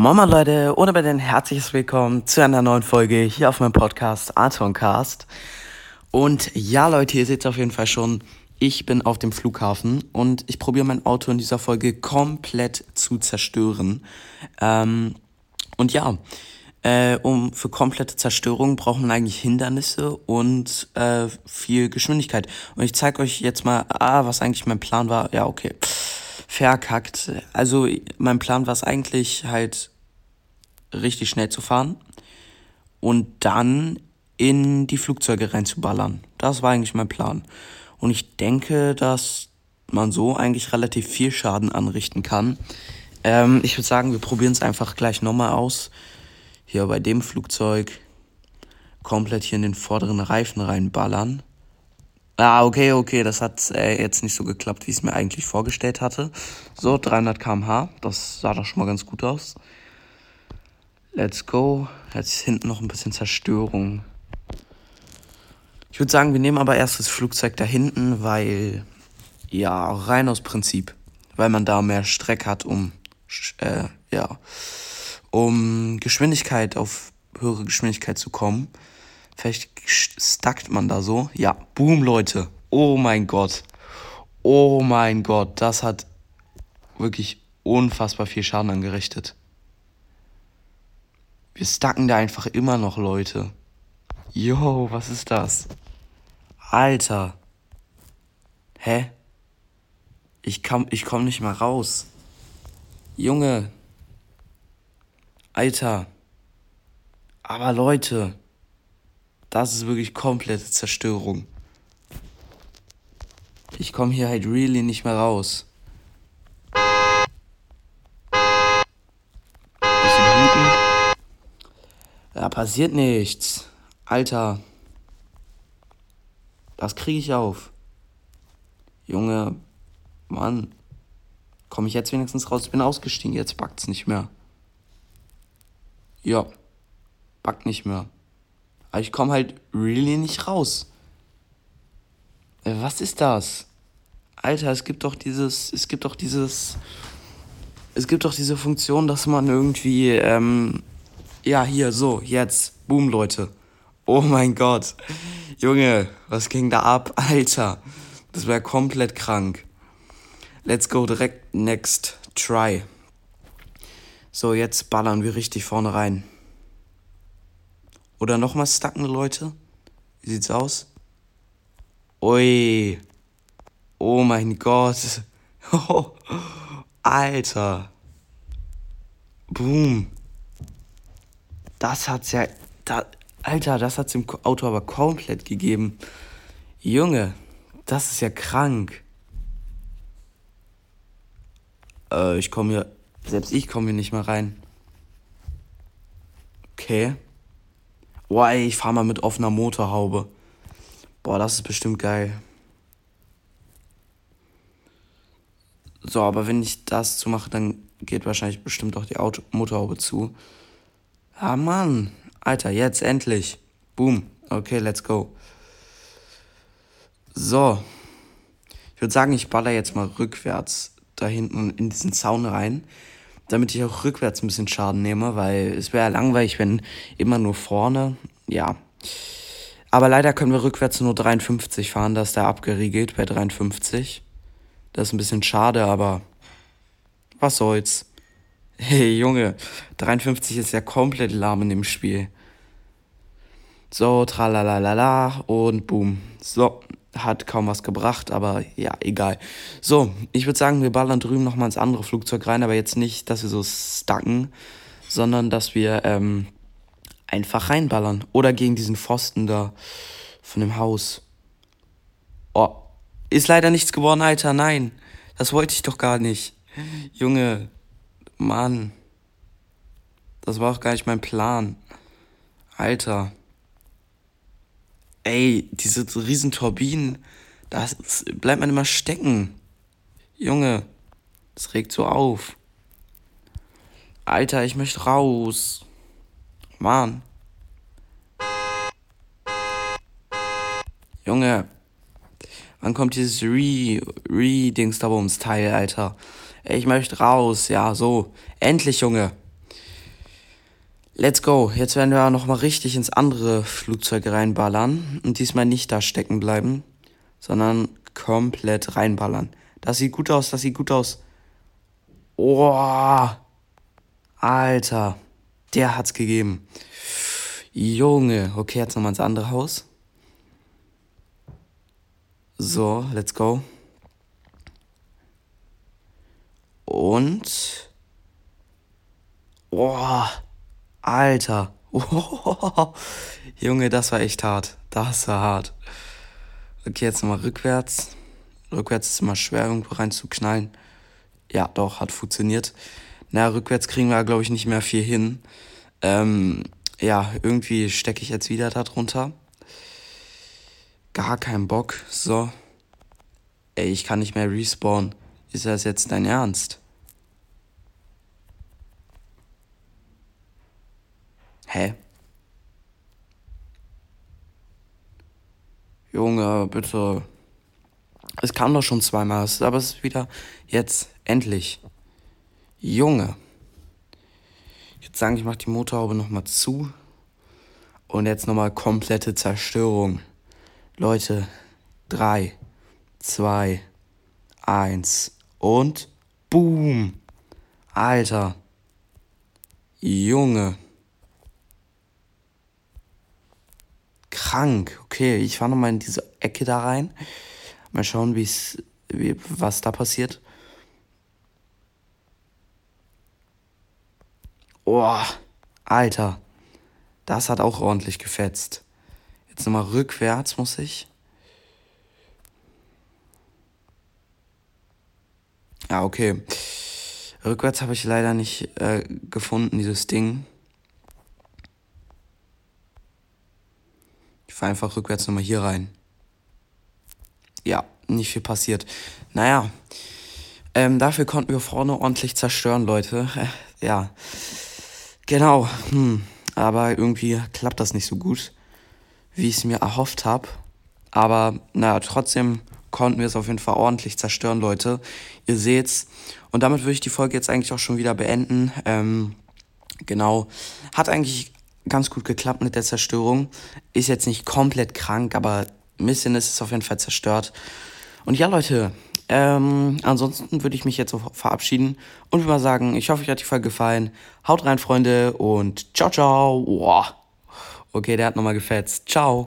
Mama Leute, ohne bei den herzliches Willkommen zu einer neuen Folge hier auf meinem Podcast Artoncast. Und ja Leute, ihr seht es auf jeden Fall schon, ich bin auf dem Flughafen und ich probiere mein Auto in dieser Folge komplett zu zerstören. Ähm, und ja, äh, um für komplette Zerstörung braucht man eigentlich Hindernisse und äh, viel Geschwindigkeit. Und ich zeige euch jetzt mal, ah, was eigentlich mein Plan war. Ja, okay verkackt. Also mein Plan war es eigentlich halt richtig schnell zu fahren und dann in die Flugzeuge reinzuballern. Das war eigentlich mein Plan. Und ich denke, dass man so eigentlich relativ viel Schaden anrichten kann. Ähm, ich würde sagen, wir probieren es einfach gleich nochmal aus. Hier bei dem Flugzeug komplett hier in den vorderen Reifen reinballern. Ah, okay, okay, das hat äh, jetzt nicht so geklappt, wie ich es mir eigentlich vorgestellt hatte. So, 300 km/h, das sah doch schon mal ganz gut aus. Let's go. Jetzt hinten noch ein bisschen Zerstörung. Ich würde sagen, wir nehmen aber erst das Flugzeug da hinten, weil, ja, rein aus Prinzip. Weil man da mehr Streck hat, um, äh, ja, um Geschwindigkeit auf höhere Geschwindigkeit zu kommen. Vielleicht stackt man da so. Ja, boom, Leute. Oh mein Gott. Oh mein Gott, das hat wirklich unfassbar viel Schaden angerichtet. Wir stacken da einfach immer noch, Leute. Yo, was ist das? Alter. Hä? Ich komm, ich komm nicht mal raus. Junge. Alter. Aber Leute. Das ist wirklich komplette Zerstörung. Ich komme hier halt really nicht mehr raus. Da passiert nichts. Alter. Das kriege ich auf. Junge, Mann. Komme ich jetzt wenigstens raus? Ich bin ausgestiegen, jetzt backt's nicht mehr. Ja. Backt nicht mehr. Aber ich komme halt really nicht raus. Äh, was ist das? Alter, es gibt doch dieses, es gibt doch dieses, es gibt doch diese Funktion, dass man irgendwie, ähm, ja, hier, so, jetzt, boom, Leute. Oh mein Gott. Junge, was ging da ab? Alter, das wäre komplett krank. Let's go direkt next try. So, jetzt ballern wir richtig vorne rein. Oder nochmal stacken, Leute. Wie sieht's aus? Ui. Oh mein Gott. Alter. Boom. Das hat's ja. Da, Alter, das hat's im Auto aber komplett gegeben. Junge, das ist ja krank. Äh, ich komme hier. Selbst ich komme hier nicht mehr rein. Okay. Boah, ey, ich fahr mal mit offener Motorhaube. Boah, das ist bestimmt geil. So, aber wenn ich das zu mache, dann geht wahrscheinlich bestimmt auch die Auto Motorhaube zu. Ah, Mann. Alter, jetzt endlich. Boom. Okay, let's go. So. Ich würde sagen, ich baller jetzt mal rückwärts da hinten in diesen Zaun rein damit ich auch rückwärts ein bisschen Schaden nehme, weil es wäre ja langweilig, wenn immer nur vorne. Ja. Aber leider können wir rückwärts nur 53 fahren, da ist der abgeriegelt bei 53. Das ist ein bisschen schade, aber was soll's. Hey Junge, 53 ist ja komplett lahm in dem Spiel. So, tralalala und boom. So, hat kaum was gebracht, aber ja, egal. So, ich würde sagen, wir ballern drüben nochmal ins andere Flugzeug rein, aber jetzt nicht, dass wir so stacken, sondern dass wir ähm, einfach reinballern. Oder gegen diesen Pfosten da von dem Haus. Oh, ist leider nichts geworden, Alter, nein. Das wollte ich doch gar nicht. Junge, Mann. Das war auch gar nicht mein Plan. Alter. Ey, diese riesen Turbinen, da bleibt man immer stecken. Junge, das regt so auf. Alter, ich möchte raus. Mann. Junge. Wann kommt dieses Re, Re-Dings da ums Teil, Alter? Ich möchte raus. Ja, so. Endlich, Junge. Let's go. Jetzt werden wir nochmal richtig ins andere Flugzeug reinballern. Und diesmal nicht da stecken bleiben, sondern komplett reinballern. Das sieht gut aus, das sieht gut aus. Oh, Alter, der hat's gegeben. Junge, okay, jetzt nochmal ins andere Haus. So, let's go. Und. Oh, Alter. Junge, das war echt hart. Das war hart. Okay, jetzt nochmal rückwärts. Rückwärts ist immer schwer, irgendwo reinzuknallen. Ja, doch, hat funktioniert. Na, rückwärts kriegen wir, glaube ich, nicht mehr viel hin. Ähm, ja, irgendwie stecke ich jetzt wieder da drunter. Gar keinen Bock. So. Ey, ich kann nicht mehr respawnen. Ist das jetzt dein Ernst? Hä? Junge, bitte. Es kam doch schon zweimal, aber es ist wieder jetzt endlich. Junge. Jetzt sagen, ich mach die Motorhaube nochmal zu. Und jetzt nochmal komplette Zerstörung. Leute, drei, zwei, eins und boom. Alter. Junge. Krank. Okay, ich fahre nochmal in diese Ecke da rein. Mal schauen, wie's, wie, was da passiert. Oh, Alter. Das hat auch ordentlich gefetzt. Jetzt nochmal rückwärts muss ich. Ja, okay. Rückwärts habe ich leider nicht äh, gefunden, dieses Ding. Fahre einfach rückwärts nochmal hier rein. Ja, nicht viel passiert. Naja, ähm, dafür konnten wir vorne ordentlich zerstören, Leute. Äh, ja, genau. Hm. Aber irgendwie klappt das nicht so gut, wie ich es mir erhofft habe. Aber naja, trotzdem konnten wir es auf jeden Fall ordentlich zerstören, Leute. Ihr seht's. Und damit würde ich die Folge jetzt eigentlich auch schon wieder beenden. Ähm, genau. Hat eigentlich ganz gut geklappt mit der Zerstörung. Ist jetzt nicht komplett krank, aber ein bisschen ist es auf jeden Fall zerstört. Und ja, Leute, ähm, ansonsten würde ich mich jetzt so verabschieden und würde mal sagen, ich hoffe, euch hat die Folge gefallen. Haut rein, Freunde, und ciao, ciao. Okay, der hat nochmal gefetzt. Ciao.